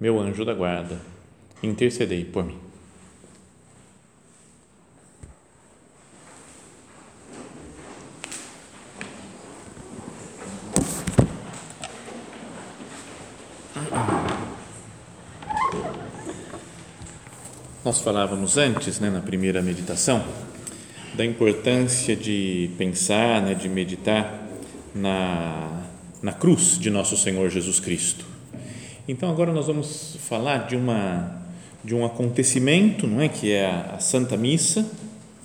meu anjo da guarda, intercedei por mim. Nós falávamos antes, né, na primeira meditação, da importância de pensar, né, de meditar na, na cruz de nosso Senhor Jesus Cristo então agora nós vamos falar de uma de um acontecimento, não é, que é a, Santa Missa.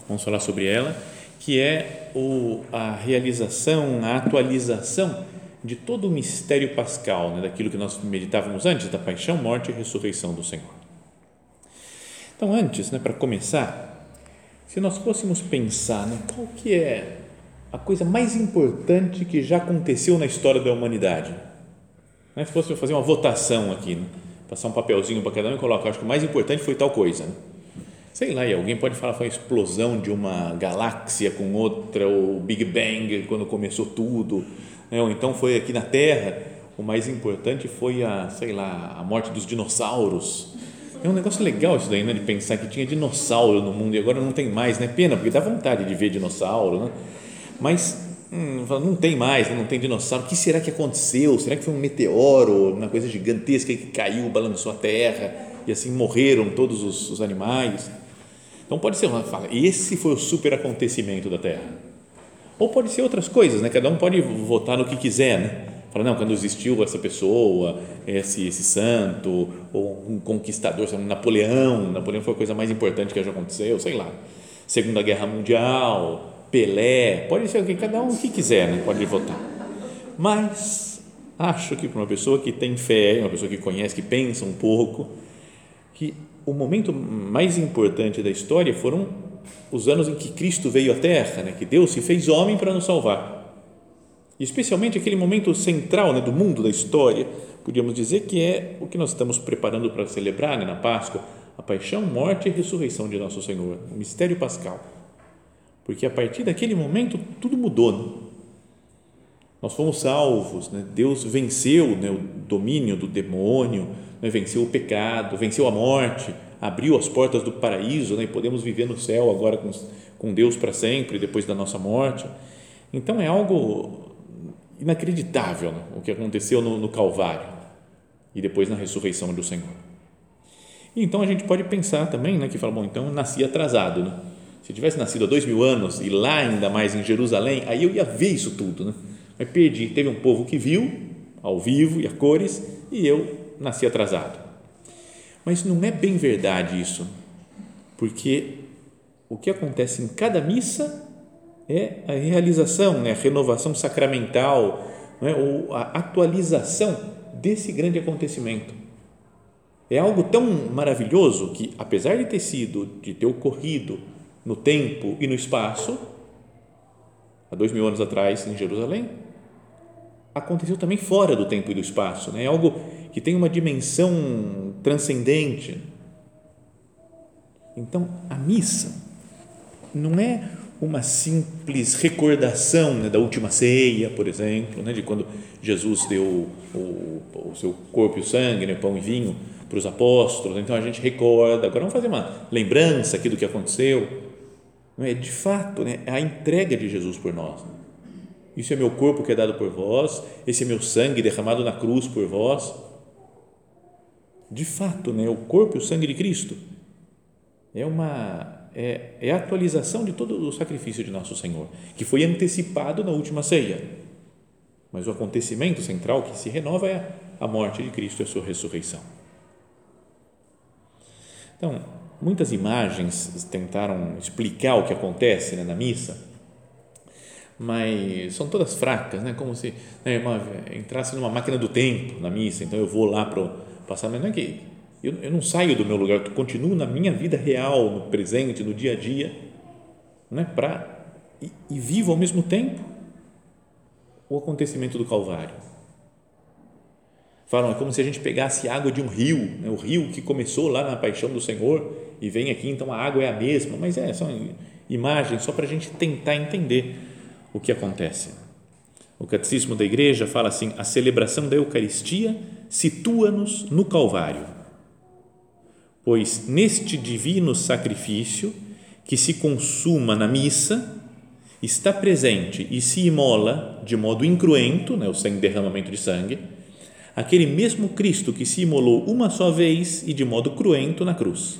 Vamos falar sobre ela, que é o, a realização, a atualização de todo o mistério pascal, né, daquilo que nós meditávamos antes da paixão, morte e ressurreição do Senhor. Então, antes, né, para começar, se nós fôssemos pensar, né, qual que é a coisa mais importante que já aconteceu na história da humanidade? Né? Se fosse fazer uma votação aqui, né? passar um papelzinho para cada um e colocar, acho que o mais importante foi tal coisa. Né? Sei lá, e alguém pode falar foi a explosão de uma galáxia com outra, o Big Bang, quando começou tudo, né? ou então foi aqui na Terra, o mais importante foi a, sei lá, a morte dos dinossauros. É um negócio legal isso daí, né? de pensar que tinha dinossauro no mundo e agora não tem mais, né? Pena, porque dá vontade de ver dinossauro, né? Mas Hum, não tem mais, não tem dinossauro. O que será que aconteceu? Será que foi um meteoro, uma coisa gigantesca que caiu, balançou a terra e assim morreram todos os, os animais? Então pode ser, fala, esse foi o super acontecimento da Terra. Ou pode ser outras coisas, né? Cada um pode votar no que quiser, né? Fala, não, quando existiu essa pessoa, esse, esse santo, ou um conquistador, um Napoleão, Napoleão foi a coisa mais importante que já aconteceu, sei lá. Segunda Guerra Mundial, Pelé, pode ser alguém, cada um que quiser, né? pode votar. Mas acho que para uma pessoa que tem fé, uma pessoa que conhece, que pensa um pouco, que o momento mais importante da história foram os anos em que Cristo veio à Terra, né? que Deus se fez homem para nos salvar. especialmente aquele momento central né, do mundo, da história, podíamos dizer que é o que nós estamos preparando para celebrar né, na Páscoa, a paixão, morte e ressurreição de nosso Senhor, o mistério pascal porque a partir daquele momento tudo mudou. Né? Nós fomos salvos, né? Deus venceu né, o domínio do demônio, né? venceu o pecado, venceu a morte, abriu as portas do paraíso né? e podemos viver no céu agora com, com Deus para sempre, depois da nossa morte. Então é algo inacreditável né? o que aconteceu no, no Calvário e depois na ressurreição do Senhor. Então a gente pode pensar também, né, que fala, bom, então eu nasci atrasado, né? Se eu tivesse nascido há dois mil anos e lá ainda mais em Jerusalém, aí eu ia ver isso tudo, né? Mas perdi. Teve um povo que viu ao vivo e a cores e eu nasci atrasado. Mas não é bem verdade isso, porque o que acontece em cada missa é a realização, né? a renovação sacramental, é? ou a atualização desse grande acontecimento. É algo tão maravilhoso que, apesar de ter sido, de ter ocorrido no tempo e no espaço, há dois mil anos atrás em Jerusalém, aconteceu também fora do tempo e do espaço, né? é algo que tem uma dimensão transcendente. Então, a missa não é uma simples recordação né, da última ceia, por exemplo, né, de quando Jesus deu o, o seu corpo e o sangue, né, pão e vinho para os apóstolos. Então a gente recorda. Agora vamos fazer uma lembrança aqui do que aconteceu é? De fato, né? É a entrega de Jesus por nós. Isso é meu corpo que é dado por vós, esse é meu sangue derramado na cruz por vós. De fato, né? O corpo e o sangue de Cristo é uma é, é a atualização de todo o sacrifício de nosso Senhor, que foi antecipado na última ceia. Mas o acontecimento central que se renova é a morte de Cristo e a sua ressurreição. Então, muitas imagens tentaram explicar o que acontece né, na missa, mas são todas fracas, né? como se né, uma, entrasse numa máquina do tempo na missa, então eu vou lá para passar, mas não é que Eu, eu não saio do meu lugar, eu continuo na minha vida real, no presente, no dia a dia, né? Para e, e vivo ao mesmo tempo o acontecimento do Calvário. Falam, é como se a gente pegasse água de um rio, né? o rio que começou lá na paixão do Senhor e vem aqui, então a água é a mesma, mas é, são imagens só para a gente tentar entender o que acontece. O Catecismo da Igreja fala assim: a celebração da Eucaristia situa-nos no Calvário, pois neste divino sacrifício que se consuma na missa está presente e se imola de modo incruento, né, o sem derramamento de sangue, aquele mesmo Cristo que se imolou uma só vez e de modo cruento na cruz.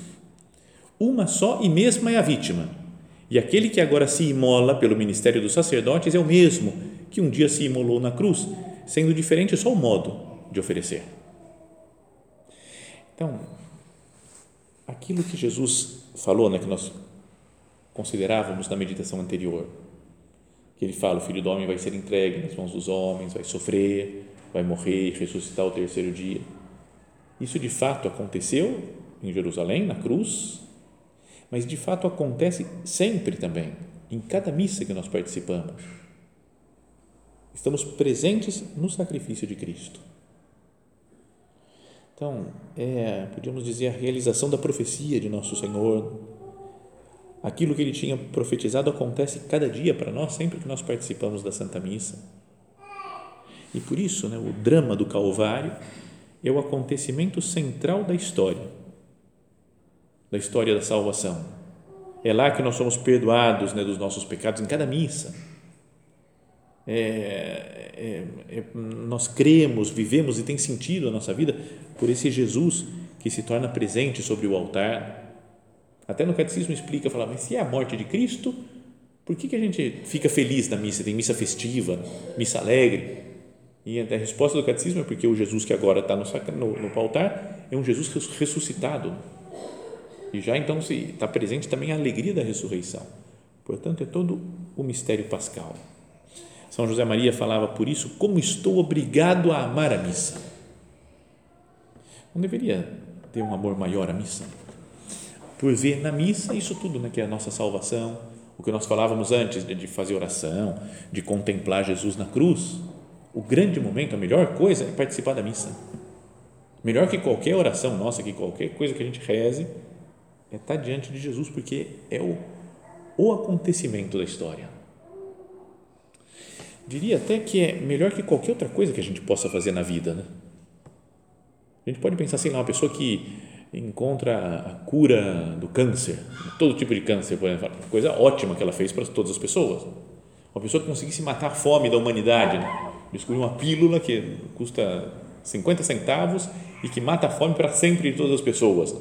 Uma só e mesma é a vítima, e aquele que agora se imola pelo ministério dos sacerdotes é o mesmo que um dia se imolou na cruz, sendo diferente só o modo de oferecer. Então, aquilo que Jesus falou, né, que nós considerávamos na meditação anterior, que ele fala: o filho do homem vai ser entregue nas mãos dos homens, vai sofrer, vai morrer e ressuscitar ao terceiro dia. Isso de fato aconteceu em Jerusalém, na cruz, mas de fato acontece sempre também, em cada missa que nós participamos. Estamos presentes no sacrifício de Cristo. Então, é, podíamos dizer, a realização da profecia de Nosso Senhor, aquilo que ele tinha profetizado acontece cada dia para nós, sempre que nós participamos da Santa Missa. E por isso, né, o drama do Calvário é o acontecimento central da história, da história da salvação. É lá que nós somos perdoados né, dos nossos pecados, em cada missa. É, é, é, nós cremos, vivemos e tem sentido a nossa vida por esse Jesus que se torna presente sobre o altar até no catecismo explica, fala, mas se é a morte de Cristo, por que, que a gente fica feliz na missa? Tem missa festiva, missa alegre. E a resposta do catecismo é porque o Jesus que agora está no, no, no altar é um Jesus ressuscitado. E já então se está presente também a alegria da ressurreição. Portanto, é todo o mistério pascal. São José Maria falava por isso, como estou obrigado a amar a missa. Não deveria ter um amor maior à missa? por ver na missa isso tudo, né, que é a nossa salvação, o que nós falávamos antes de fazer oração, de contemplar Jesus na cruz. O grande momento, a melhor coisa é participar da missa. Melhor que qualquer oração nossa, que qualquer coisa que a gente reze, é estar diante de Jesus, porque é o, o acontecimento da história. Diria até que é melhor que qualquer outra coisa que a gente possa fazer na vida. Né? A gente pode pensar assim, uma pessoa que encontra a cura do câncer, todo tipo de câncer, por exemplo, coisa ótima que ela fez para todas as pessoas. Uma pessoa que conseguisse matar a fome da humanidade, né? descobriu uma pílula que custa 50 centavos e que mata a fome para sempre de todas as pessoas.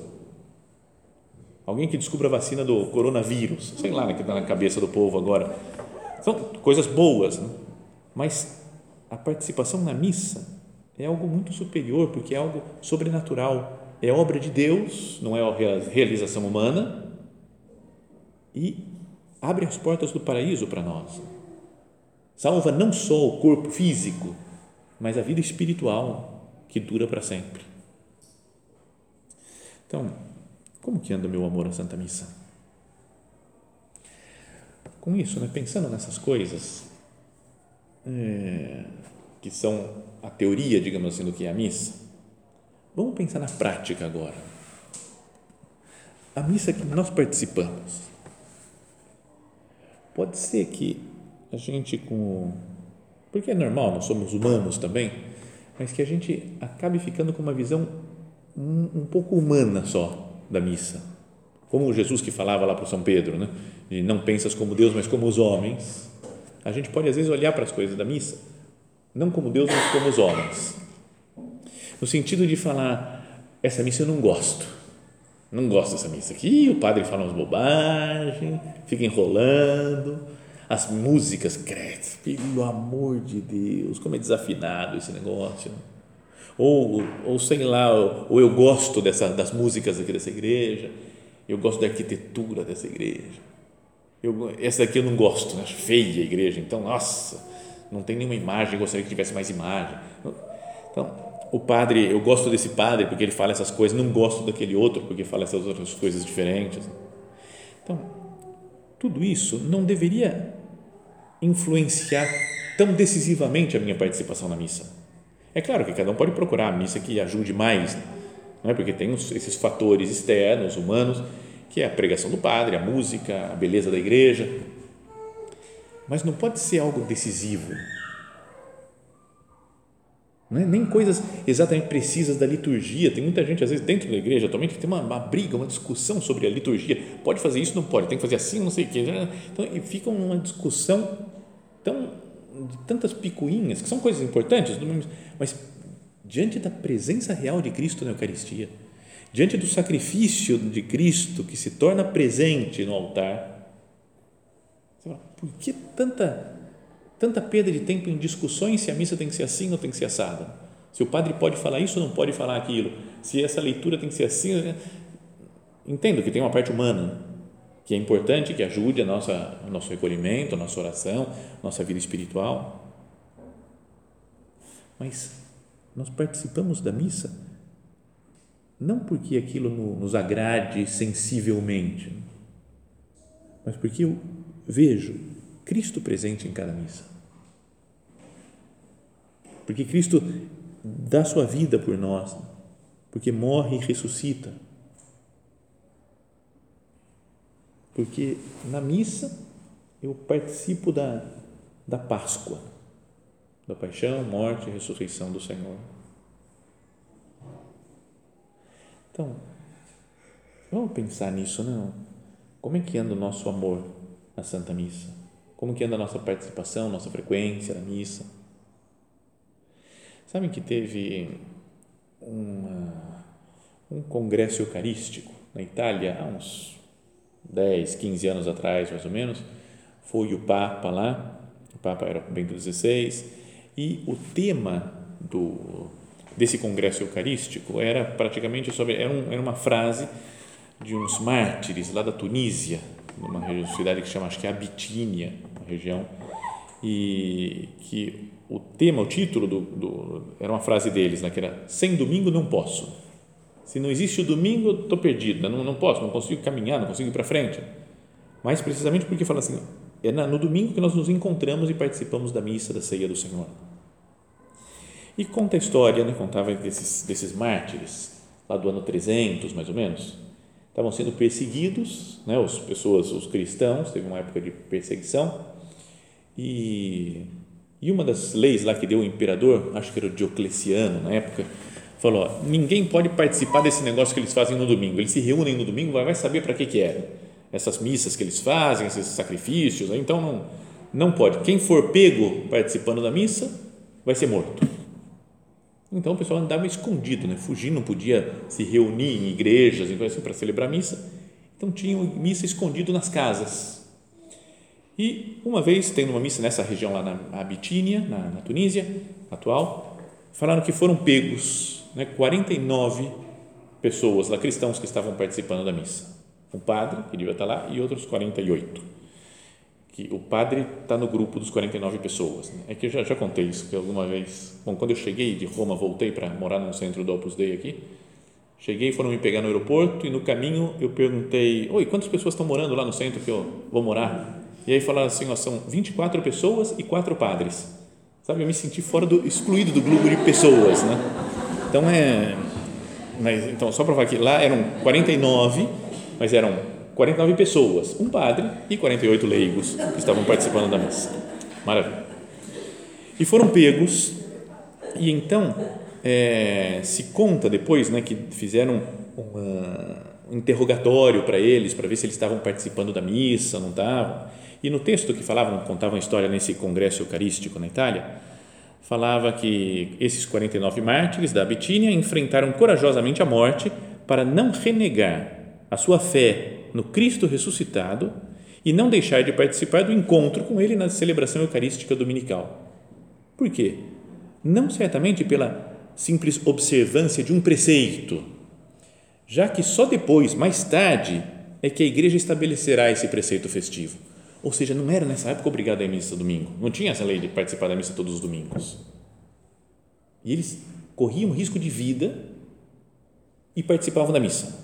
Alguém que descubra a vacina do coronavírus, sei lá, né, que está na cabeça do povo agora. São coisas boas, né? mas a participação na missa é algo muito superior, porque é algo sobrenatural é obra de Deus, não é realização humana e abre as portas do paraíso para nós. Salva não só o corpo físico, mas a vida espiritual que dura para sempre. Então, como que anda meu amor à Santa Missa? Com isso, né, pensando nessas coisas é, que são a teoria, digamos assim, do que é a missa, Vamos pensar na prática agora. A missa que nós participamos. Pode ser que a gente com porque é normal, nós somos humanos também, mas que a gente acabe ficando com uma visão um, um pouco humana só da missa. Como Jesus que falava lá para São Pedro, né? De não pensas como Deus, mas como os homens. A gente pode às vezes olhar para as coisas da missa, não como Deus, mas como os homens no sentido de falar, essa missa eu não gosto, não gosto dessa missa aqui, o padre fala umas bobagens, fica enrolando, as músicas, credo, pelo amor de Deus, como é desafinado esse negócio, ou, ou sei lá, ou, eu gosto dessa, das músicas aqui dessa igreja, eu gosto da arquitetura dessa igreja, eu, essa aqui eu não gosto, né? feia a igreja, então, nossa, não tem nenhuma imagem, gostaria que tivesse mais imagem. Então, o padre, eu gosto desse padre porque ele fala essas coisas, não gosto daquele outro porque fala essas outras coisas diferentes. Então, tudo isso não deveria influenciar tão decisivamente a minha participação na missa. É claro que cada um pode procurar a missa que ajude mais, não é? porque tem esses fatores externos, humanos, que é a pregação do padre, a música, a beleza da igreja, mas não pode ser algo decisivo. É? Nem coisas exatamente precisas da liturgia. Tem muita gente, às vezes, dentro da igreja atualmente, que tem uma, uma briga, uma discussão sobre a liturgia. Pode fazer isso? Não pode. Tem que fazer assim, não sei o quê. Então, e fica uma discussão tão, de tantas picuinhas, que são coisas importantes, mas diante da presença real de Cristo na Eucaristia, diante do sacrifício de Cristo que se torna presente no altar, por que tanta, tanta perda de tempo em discussões se a missa tem que ser assim ou tem que ser assada? Se o padre pode falar isso ou não pode falar aquilo? Se essa leitura tem que ser assim? Entendo que tem uma parte humana que é importante, que ajude a nossa, o nosso recolhimento, a nossa oração, nossa vida espiritual. Mas nós participamos da missa não porque aquilo nos agrade sensivelmente, mas porque eu vejo Cristo presente em cada missa. Porque Cristo dá sua vida por nós, porque morre e ressuscita. Porque na missa eu participo da, da Páscoa, da paixão, morte e ressurreição do Senhor. Então, vamos pensar nisso, não? Como é que anda o nosso amor na Santa Missa? Como que anda a nossa participação, nossa frequência na missa? Sabem que teve uma, um congresso eucarístico na Itália há uns 10, 15 anos atrás, mais ou menos. Foi o Papa lá, o Papa era Bento XVI, e o tema do, desse congresso eucarístico era praticamente sobre, era, um, era uma frase de uns mártires lá da Tunísia, numa cidade que chama, acho que é Abitínia, uma região, e que o tema, o título do, do era uma frase deles, né, que era sem domingo não posso. Se não existe o domingo, estou perdido, né, não, não posso, não consigo caminhar, não consigo ir para frente. Mas precisamente porque fala assim, é no domingo que nós nos encontramos e participamos da missa, da ceia do Senhor. E conta a história, né, contava desses, desses mártires, lá do ano 300, mais ou menos, estavam sendo perseguidos, né, as pessoas, os cristãos, teve uma época de perseguição, e, e uma das leis lá que deu o imperador, acho que era o Diocleciano na época, falou, ó, ninguém pode participar desse negócio que eles fazem no domingo, eles se reúnem no domingo, vai saber para que que é, essas missas que eles fazem, esses sacrifícios, né, então não, não pode, quem for pego participando da missa, vai ser morto. Então o pessoal andava escondido, né? fugindo, não podia se reunir em igrejas assim, para celebrar missa. Então tinham missa escondido nas casas. E uma vez, tendo uma missa nessa região lá na Abitínia, na, na Tunísia atual, falaram que foram pegos né, 49 pessoas lá, cristãos que estavam participando da missa. Um padre, que devia estar lá, e outros 48 que o padre está no grupo dos 49 pessoas. Né? É que eu já, já contei isso que alguma vez. Bom, quando eu cheguei de Roma, voltei para morar no centro do Opus Dei aqui. Cheguei, foram me pegar no aeroporto e no caminho eu perguntei: Oi, quantas pessoas estão morando lá no centro que eu vou morar? E aí falaram assim: ó, são 24 pessoas e quatro padres. Sabe, eu me senti fora do, excluído do grupo de pessoas, né? Então é. Mas, então, só falar que lá eram 49, mas eram 49 pessoas, um padre e 48 leigos que estavam participando da missa. Maravilha. E foram pegos, e então é, se conta depois né, que fizeram uma, um interrogatório para eles, para ver se eles estavam participando da missa, não estavam. E no texto que falavam, contavam a história nesse congresso eucarístico na Itália, falava que esses 49 mártires da Bitínia enfrentaram corajosamente a morte para não renegar a sua fé no Cristo ressuscitado e não deixar de participar do encontro com Ele na celebração eucarística dominical. Por quê? Não certamente pela simples observância de um preceito, já que só depois, mais tarde, é que a igreja estabelecerá esse preceito festivo. Ou seja, não era nessa época obrigado a ir à missa domingo. Não tinha essa lei de participar da missa todos os domingos. E eles corriam risco de vida e participavam da missa.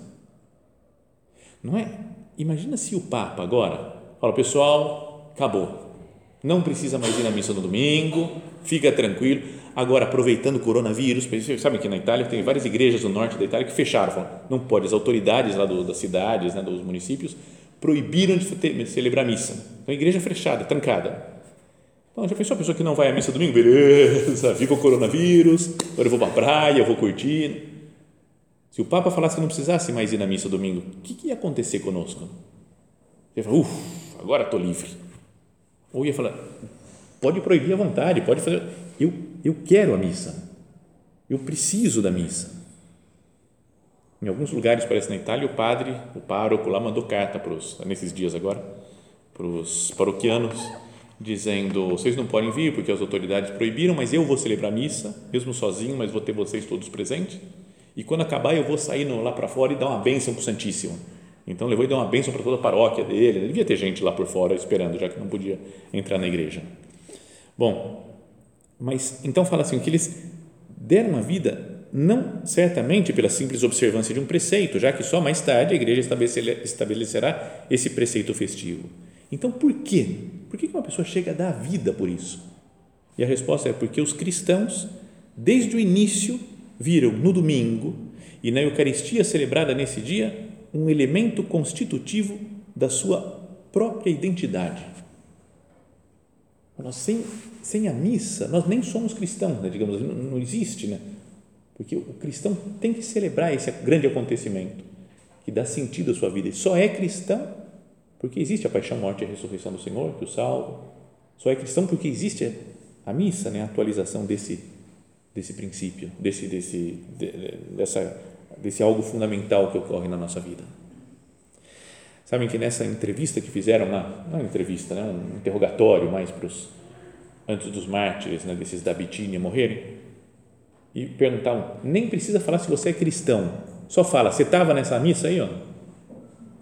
Não é? Imagina se o Papa agora fala, pessoal, acabou. Não precisa mais ir na missa no domingo, fica tranquilo. Agora, aproveitando o coronavírus, vocês sabem que na Itália tem várias igrejas no norte da Itália que fecharam, não pode, as autoridades lá do, das cidades, né, dos municípios, proibiram de celebrar missa. Então, a igreja fechada, trancada. Então, já pensou a pessoa que não vai à missa domingo? Beleza, viva o coronavírus, agora eu vou para a praia, eu vou curtir. Se o Papa falasse que não precisasse mais ir na missa domingo, o que, que ia acontecer conosco? Ia falar, uff, agora estou livre. Ou ia falar, pode proibir à vontade, pode fazer. Eu, eu quero a missa. Eu preciso da missa. Em alguns lugares, parece na Itália, o padre, o pároco lá mandou carta para os, nesses dias agora, para os paroquianos, dizendo: vocês não podem vir porque as autoridades proibiram, mas eu vou celebrar a missa, mesmo sozinho, mas vou ter vocês todos presentes. E quando acabar, eu vou sair lá para fora e dar uma bênção para o Santíssimo. Então levou e deu uma bênção para toda a paróquia dele. Devia ter gente lá por fora esperando, já que não podia entrar na igreja. Bom, mas então fala assim que eles deram a vida não certamente pela simples observância de um preceito, já que só mais tarde a igreja estabelecerá esse preceito festivo. Então, por quê? Por que uma pessoa chega a dar a vida por isso? E a resposta é porque os cristãos, desde o início, viram no domingo e na Eucaristia celebrada nesse dia um elemento constitutivo da sua própria identidade. Nós, sem, sem a missa, nós nem somos cristãos, né? digamos, não, não existe, né? Porque o cristão tem que celebrar esse grande acontecimento que dá sentido à sua vida. E só é cristão porque existe a paixão, morte e ressurreição do Senhor, que o salva. Só é cristão porque existe a missa, né? a atualização desse, desse princípio, desse, desse, dessa, desse algo fundamental que ocorre na nossa vida. Sabem que nessa entrevista que fizeram lá, não é entrevista, né? um interrogatório mais para os, antes dos mártires, né? desses da Bitínia morrerem, e perguntavam, nem precisa falar se você é cristão, só fala, você estava nessa missa aí? Ó?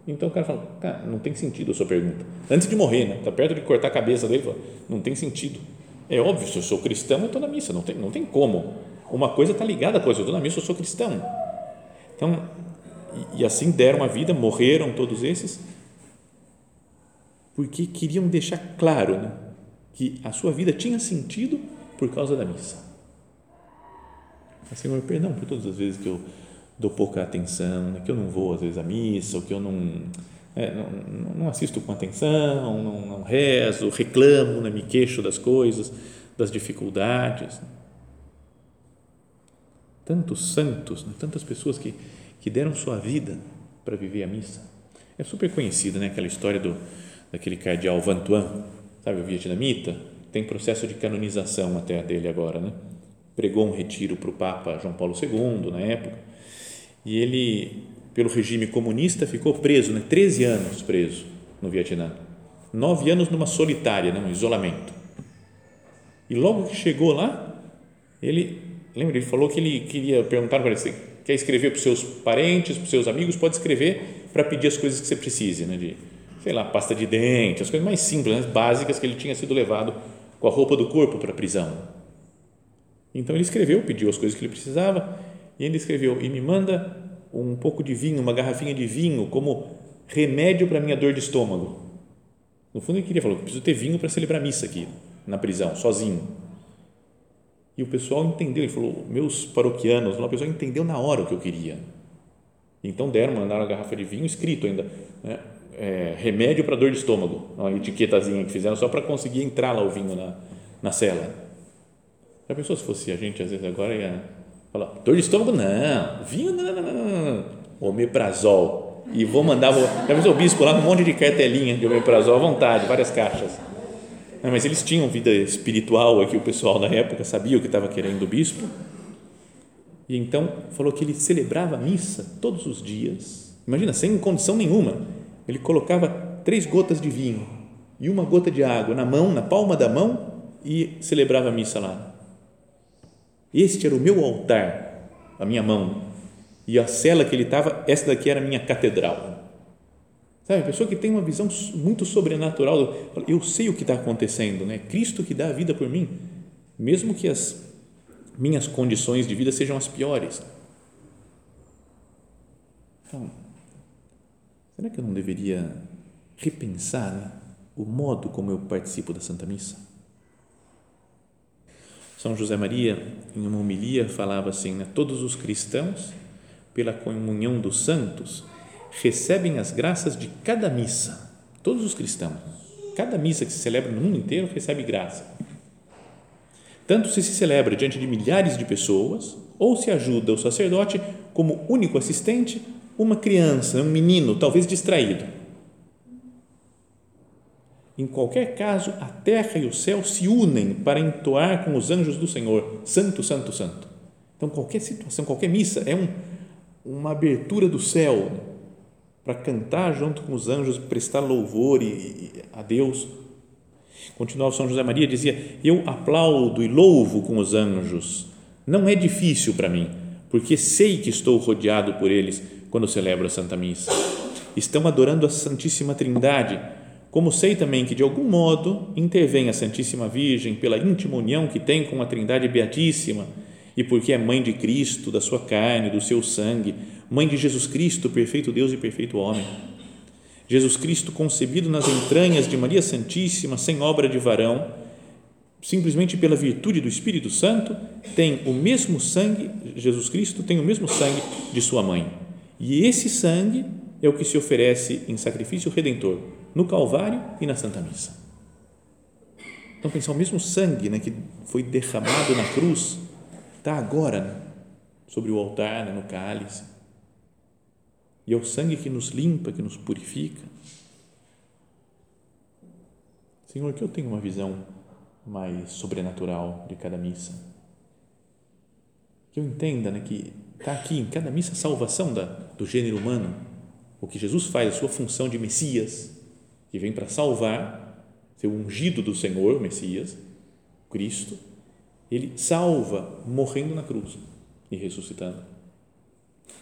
Então o cara fala, cara, não tem sentido a sua pergunta. Antes de morrer, né? Está perto de cortar a cabeça dele, fala, não tem sentido. É óbvio, se eu sou cristão, eu estou na missa, não tem, não tem como. Uma coisa está ligada à coisa, eu estou na missa, eu sou cristão. Então, e, e assim deram a vida, morreram todos esses, porque queriam deixar claro né, que a sua vida tinha sentido por causa da missa. Senhor, perdão por todas as vezes que eu dou pouca atenção, né, que eu não vou às vezes à missa, ou que eu não, é, não, não, assisto com atenção, não, não rezo, reclamo, né, me queixo das coisas, das dificuldades. Tantos santos, né, tantas pessoas que, que deram sua vida para viver a missa. É super conhecida né, aquela história do, daquele cardeal Vantuan, sabe, o vietnamita, tem processo de canonização até dele agora, né? Pregou um retiro para o Papa João Paulo II na época, e ele, pelo regime comunista, ficou preso, né, 13 anos preso no Vietnã, nove anos numa solitária, né, um isolamento. E logo que chegou lá, ele, lembra, ele falou que ele queria perguntar para ele, quer escrever para os seus parentes, para os seus amigos, pode escrever para pedir as coisas que você precise, né, de, sei lá, pasta de dente, as coisas mais simples, né, básicas que ele tinha sido levado com a roupa do corpo para a prisão então ele escreveu, pediu as coisas que ele precisava e ainda escreveu: e me manda um pouco de vinho, uma garrafinha de vinho, como remédio para minha dor de estômago. No fundo, ele queria falar: preciso ter vinho para celebrar missa aqui na prisão, sozinho. E o pessoal entendeu, ele falou: meus paroquianos, o pessoal entendeu na hora o que eu queria. Então deram, mandaram a garrafa de vinho escrito ainda, né? é, remédio para dor de estômago, uma etiquetazinha que fizeram só para conseguir entrar lá o vinho na, na cela. Já pensou se fosse a gente, às vezes, agora ia falar, dor de estômago? Não, vinho, não, não, não, não. omeprazol. E vou mandar, vou, já pensou o bispo lá com um monte de cartelinha de omeprazol à vontade, várias caixas. Não, mas eles tinham vida espiritual aqui, o pessoal da época sabia o que estava querendo o bispo. E então falou que ele celebrava missa todos os dias. Imagina, sem condição nenhuma. Ele colocava três gotas de vinho e uma gota de água na mão, na palma da mão e celebrava a missa lá. Este era o meu altar, a minha mão. E a cela que ele estava, essa daqui era a minha catedral. Sabe, a pessoa que tem uma visão muito sobrenatural, eu sei o que está acontecendo, né? Cristo que dá a vida por mim, mesmo que as minhas condições de vida sejam as piores. Então, será que eu não deveria repensar né, o modo como eu participo da Santa Missa? São José Maria, em uma homilia, falava assim: né, todos os cristãos, pela comunhão dos santos, recebem as graças de cada missa. Todos os cristãos, cada missa que se celebra no mundo inteiro recebe graça. Tanto se se celebra diante de milhares de pessoas, ou se ajuda o sacerdote como único assistente, uma criança, um menino, talvez distraído. Em qualquer caso, a terra e o céu se unem para entoar com os anjos do Senhor, Santo, Santo, Santo. Então, qualquer situação, qualquer missa é um, uma abertura do céu para cantar junto com os anjos, prestar louvor e, e, a Deus. Continuava São José Maria, dizia: Eu aplaudo e louvo com os anjos. Não é difícil para mim, porque sei que estou rodeado por eles quando celebro a Santa Missa. Estão adorando a Santíssima Trindade, como sei também que de algum modo intervém a Santíssima Virgem pela íntima união que tem com a Trindade Beatíssima e porque é mãe de Cristo, da sua carne, do seu sangue, mãe de Jesus Cristo, perfeito Deus e perfeito homem. Jesus Cristo, concebido nas entranhas de Maria Santíssima, sem obra de varão, simplesmente pela virtude do Espírito Santo, tem o mesmo sangue, Jesus Cristo tem o mesmo sangue de sua mãe. E esse sangue é o que se oferece em sacrifício redentor no Calvário e na Santa Missa. Então, pensar o mesmo sangue né, que foi derramado na cruz, está agora né, sobre o altar, né, no cálice. E é o sangue que nos limpa, que nos purifica. Senhor, que eu tenha uma visão mais sobrenatural de cada missa. Que eu entenda né, que está aqui em cada missa a salvação da, do gênero humano, o que Jesus faz, a sua função de Messias, que vem para salvar, ser ungido do Senhor, Messias, Cristo, ele salva morrendo na cruz e ressuscitando.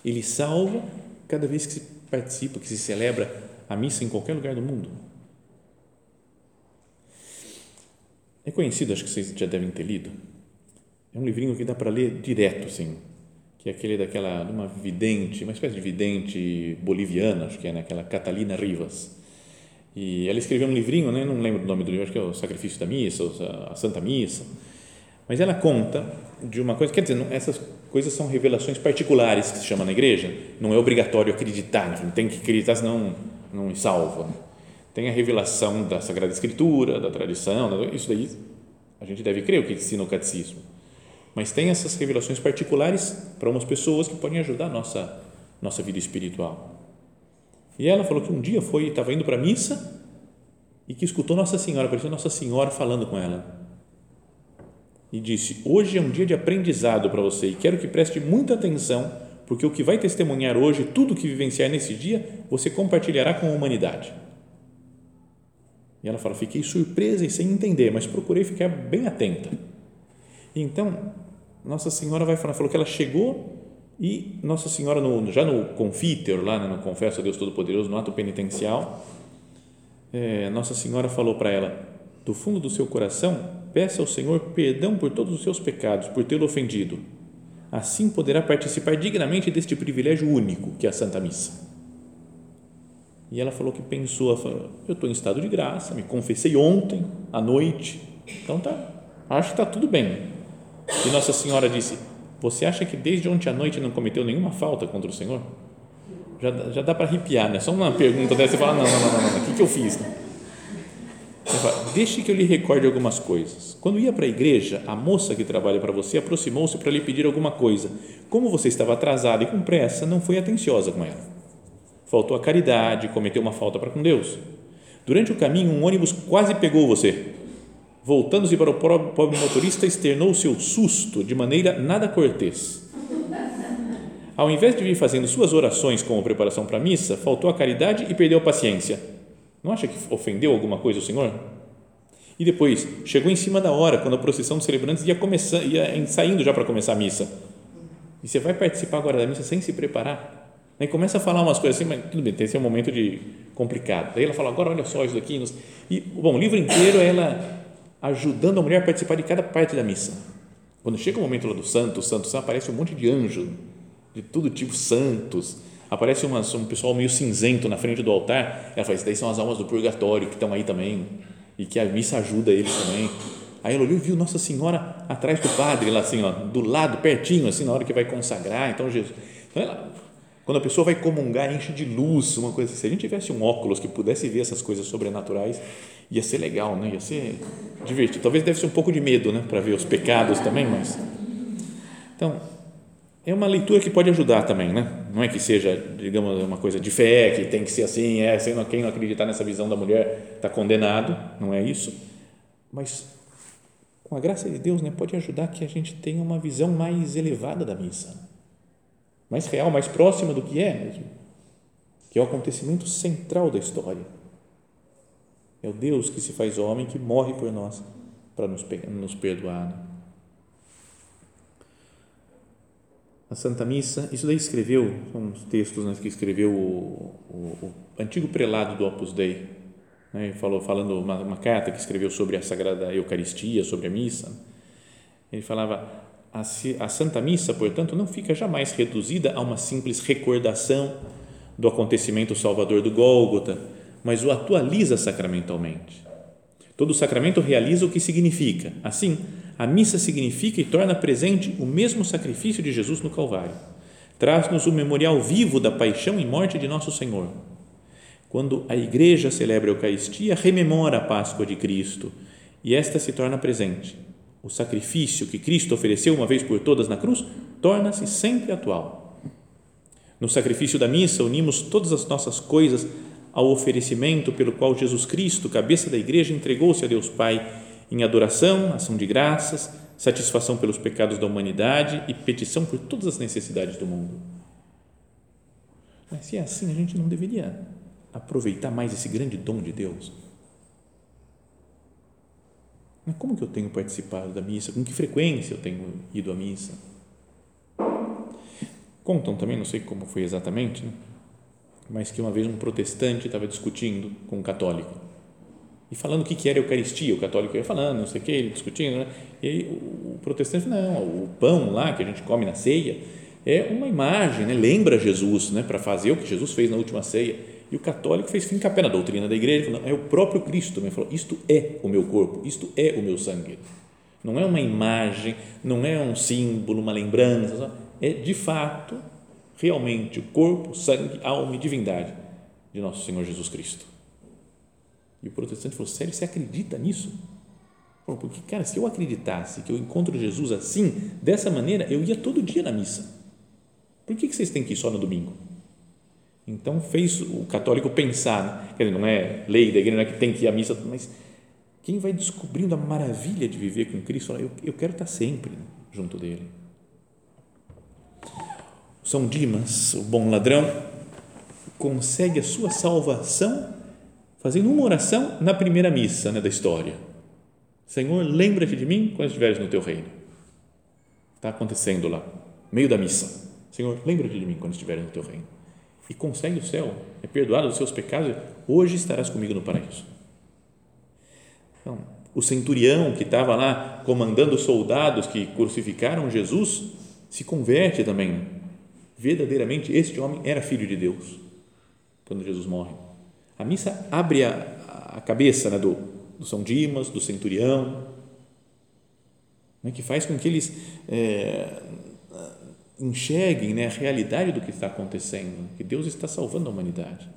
Ele salva cada vez que se participa, que se celebra a missa em qualquer lugar do mundo. É conhecido, acho que vocês já devem ter lido. É um livrinho que dá para ler direto, assim, que é aquele daquela, uma vidente, uma espécie de vidente boliviana, acho que é naquela né, Catalina Rivas. E ela escreveu um livrinho, né? não lembro o nome do livro, acho que é o Sacrifício da Missa, a Santa Missa. Mas ela conta de uma coisa, quer dizer, essas coisas são revelações particulares que se chama na igreja. Não é obrigatório acreditar, não tem que acreditar, senão não salva. Tem a revelação da Sagrada Escritura, da tradição, isso daí a gente deve crer o que ensina o catecismo. Mas tem essas revelações particulares para umas pessoas que podem ajudar a nossa, nossa vida espiritual. E ela falou que um dia foi, estava indo para a missa e que escutou Nossa Senhora, apareceu Nossa Senhora falando com ela. E disse: Hoje é um dia de aprendizado para você e quero que preste muita atenção, porque o que vai testemunhar hoje, tudo que vivenciar nesse dia, você compartilhará com a humanidade. E ela fala: Fiquei surpresa e sem entender, mas procurei ficar bem atenta. Então, Nossa Senhora vai falar, falou que ela chegou e Nossa Senhora, no, já no confíter, lá né, no Confesso a Deus Todo-Poderoso, no ato penitencial, é, Nossa Senhora falou para ela: do fundo do seu coração, peça ao Senhor perdão por todos os seus pecados, por tê-lo ofendido. Assim poderá participar dignamente deste privilégio único que é a Santa Missa. E ela falou que pensou, falou, eu estou em estado de graça, me confessei ontem à noite, então tá, acho que está tudo bem. E Nossa Senhora disse, você acha que desde ontem à noite não cometeu nenhuma falta contra o Senhor? Já, já dá para arrepiar, né? Só uma pergunta dessa, você fala, não, não, não, não, o que, que eu fiz? Fala, Deixe que eu lhe recorde algumas coisas. Quando ia para a igreja, a moça que trabalha para você aproximou-se para lhe pedir alguma coisa. Como você estava atrasada e com pressa, não foi atenciosa com ela. Faltou a caridade, cometeu uma falta para com Deus. Durante o caminho, um ônibus quase pegou você. Voltando-se para o pobre motorista, externou seu susto de maneira nada cortês. Ao invés de vir fazendo suas orações como preparação para a missa, faltou a caridade e perdeu a paciência. Não acha que ofendeu alguma coisa o Senhor? E depois, chegou em cima da hora, quando a procissão dos celebrantes ia, começando, ia saindo já para começar a missa. E você vai participar agora da missa sem se preparar. Aí começa a falar umas coisas assim, mas tudo bem, tem esse um momento de complicado. Daí ela fala, agora olha só isso daqui. E, bom, o livro inteiro ela ajudando a mulher a participar de cada parte da missa. Quando chega o momento lá do santo, santo, aparece um monte de anjo, de todo tipo, santos. Aparece uma, um pessoal meio cinzento na frente do altar. Ela fala: Isso daí são as almas do purgatório que estão aí também. E que a missa ajuda eles também. Aí ela olhou e viu Nossa Senhora atrás do padre, lá assim, ó, do lado, pertinho, assim, na hora que vai consagrar. Então, Jesus. Então, ela, quando a pessoa vai comungar, enche de luz, uma coisa assim. Se a gente tivesse um óculos que pudesse ver essas coisas sobrenaturais, ia ser legal, né? ia ser divertido. Talvez deve ser um pouco de medo né? para ver os pecados também, mas. Então, é uma leitura que pode ajudar também, né? Não é que seja, digamos, uma coisa de fé, que tem que ser assim, é, quem não acreditar nessa visão da mulher está condenado, não é isso. Mas, com a graça de Deus, né, pode ajudar que a gente tenha uma visão mais elevada da missa, mais real, mais próxima do que é mesmo, que é o acontecimento central da história é o Deus que se faz homem, que morre por nós para nos, nos perdoar. Né? A Santa Missa, isso daí escreveu, são os textos né, que escreveu o, o, o, antigo prelado do Opus Dei, né, falou, falando uma, uma, carta que escreveu sobre a Sagrada Eucaristia, sobre a missa. Ele falava: a, a Santa Missa, portanto, não fica jamais reduzida a uma simples recordação do acontecimento salvador do Gólgota mas o atualiza sacramentalmente. Todo sacramento realiza o que significa. Assim, a missa significa e torna presente o mesmo sacrifício de Jesus no Calvário. Traz-nos o memorial vivo da paixão e morte de nosso Senhor. Quando a igreja celebra a Eucaristia, rememora a Páscoa de Cristo e esta se torna presente. O sacrifício que Cristo ofereceu uma vez por todas na cruz torna-se sempre atual. No sacrifício da missa, unimos todas as nossas coisas ao oferecimento pelo qual Jesus Cristo, cabeça da igreja, entregou-se a Deus Pai em adoração, ação de graças, satisfação pelos pecados da humanidade e petição por todas as necessidades do mundo. Mas se é assim, a gente não deveria aproveitar mais esse grande dom de Deus? Mas como que eu tenho participado da missa? Com que frequência eu tenho ido à missa? Contam também, não sei como foi exatamente, né? Mas que uma vez um protestante estava discutindo com um católico e falando o que, que era Eucaristia, o católico ia falando, não sei o que, ele discutindo, né? e aí o protestante não, o pão lá que a gente come na ceia é uma imagem, né? lembra Jesus, né? para fazer o que Jesus fez na última ceia, e o católico fez fim capé na doutrina da igreja, falou, é o próprio Cristo, ele falou, isto é o meu corpo, isto é o meu sangue, não é uma imagem, não é um símbolo, uma lembrança, é de fato realmente o corpo, sangue, alma e divindade de nosso Senhor Jesus Cristo. E o protestante falou: Sério, você acredita nisso? Falou, porque, cara, se eu acreditasse que eu encontro Jesus assim, dessa maneira, eu ia todo dia na missa. Por que, que vocês têm que ir só no domingo? Então fez o católico pensar, né? quer dizer, não é lei da igreja não é que tem que ir à missa, mas quem vai descobrindo a maravilha de viver com Cristo, eu, eu quero estar sempre junto dele. São Dimas, o bom ladrão, consegue a sua salvação fazendo uma oração na primeira missa né, da história. Senhor, lembra-te de mim quando estiveres no teu reino. Está acontecendo lá, meio da missa. Senhor, lembra-te de mim quando estiveres no teu reino. E consegue o céu, é perdoado dos seus pecados, hoje estarás comigo no paraíso. Então, o centurião que estava lá comandando os soldados que crucificaram Jesus se converte também verdadeiramente este homem era filho de Deus quando Jesus morre. A missa abre a, a cabeça né, do, do São Dimas, do centurião, né, que faz com que eles é, enxerguem né, a realidade do que está acontecendo, que Deus está salvando a humanidade.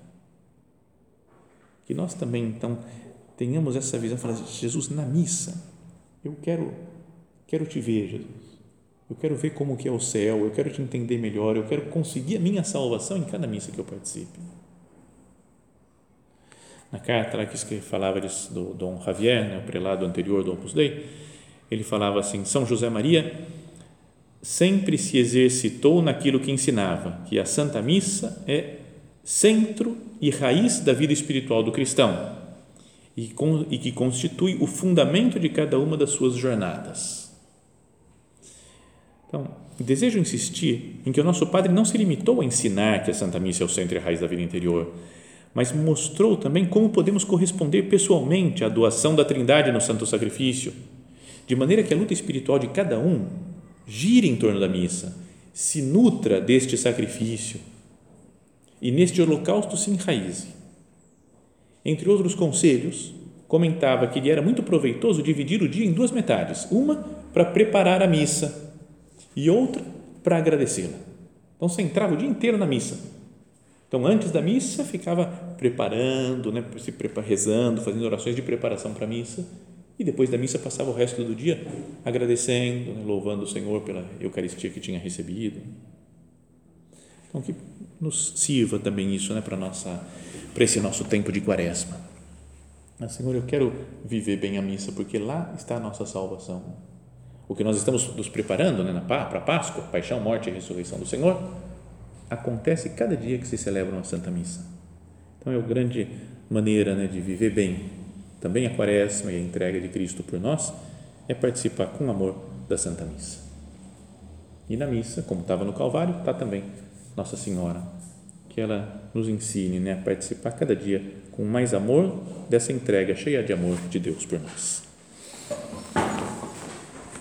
Que nós também, então, tenhamos essa visão, falar, Jesus, na missa, eu quero, quero te ver, Jesus eu quero ver como que é o céu, eu quero te entender melhor, eu quero conseguir a minha salvação em cada missa que eu participe. Na carta lá que falava do Dom Javier, né, o prelado anterior do Opus Dei, ele falava assim: São José Maria sempre se exercitou naquilo que ensinava, que a Santa Missa é centro e raiz da vida espiritual do cristão e, que constitui o fundamento de cada uma das suas jornadas então, desejo insistir em que o nosso Padre não se limitou a ensinar que a Santa Missa é o centro e a raiz da vida interior, mas mostrou também como podemos corresponder pessoalmente à doação da Trindade no Santo Sacrifício, de maneira que a luta espiritual de cada um gire em torno da missa, se nutra deste sacrifício e neste holocausto se enraize. Entre outros conselhos, comentava que lhe era muito proveitoso dividir o dia em duas metades, uma para preparar a missa e outra para agradecê-la. Então você entrava o dia inteiro na missa. Então antes da missa ficava preparando, né, se rezando, fazendo orações de preparação para a missa e depois da missa passava o resto do dia agradecendo, né, louvando o Senhor pela Eucaristia que tinha recebido. Então que nos sirva também isso, né, para nossa para esse nosso tempo de Quaresma. Mas, Senhor, eu quero viver bem a missa porque lá está a nossa salvação. O que nós estamos nos preparando, né, para a Páscoa, paixão, morte e ressurreição do Senhor, acontece cada dia que se celebra uma Santa Missa. Então é a grande maneira, né, de viver bem também a quaresma e a entrega de Cristo por nós, é participar com amor da Santa Missa. E na missa, como estava no Calvário, está também Nossa Senhora, que ela nos ensine né, a participar cada dia com mais amor dessa entrega cheia de amor de Deus por nós.